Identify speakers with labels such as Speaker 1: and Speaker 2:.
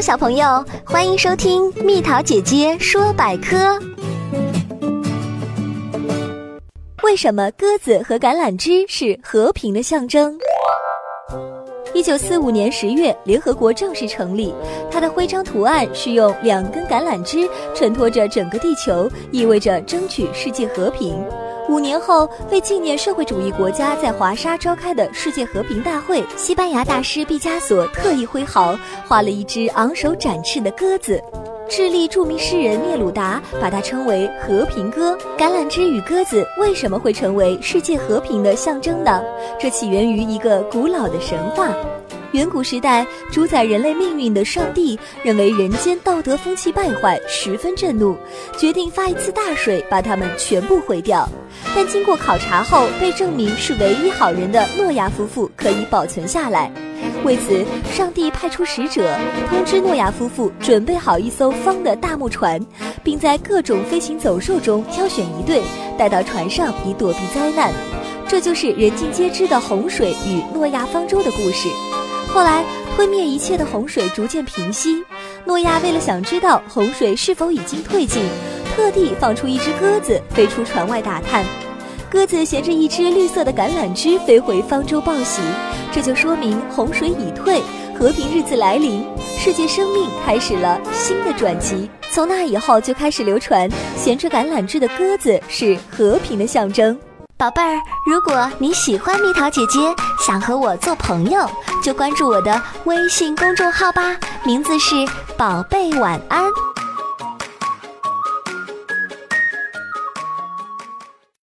Speaker 1: 小朋友，欢迎收听蜜桃姐姐说百科。
Speaker 2: 为什么鸽子和橄榄枝是和平的象征？一九四五年十月，联合国正式成立，它的徽章图案是用两根橄榄枝衬托着整个地球，意味着争取世界和平。五年后，为纪念社会主义国家在华沙召开的世界和平大会，西班牙大师毕加索特意挥毫画了一只昂首展翅的鸽子。智利著名诗人聂鲁达把它称为“和平鸽”。橄榄枝与鸽子为什么会成为世界和平的象征呢？这起源于一个古老的神话。远古时代，主宰人类命运的上帝认为人间道德风气败坏，十分震怒，决定发一次大水把他们全部毁掉。但经过考察后，被证明是唯一好人的诺亚夫妇可以保存下来。为此，上帝派出使者通知诺亚夫妇准备好一艘方的大木船，并在各种飞行走兽中挑选一对，带到船上以躲避灾难。这就是人尽皆知的洪水与诺亚方舟的故事。后来，吞灭一切的洪水逐渐平息。诺亚为了想知道洪水是否已经退尽，特地放出一只鸽子飞出船外打探。鸽子衔着一只绿色的橄榄枝飞回方舟报喜，这就说明洪水已退，和平日子来临，世界生命开始了新的转机。从那以后，就开始流传衔着橄榄枝的鸽子是和平的象征。
Speaker 1: 宝贝儿，如果你喜欢蜜桃姐姐，想和我做朋友，就关注我的微信公众号吧，名字是“宝贝晚安”。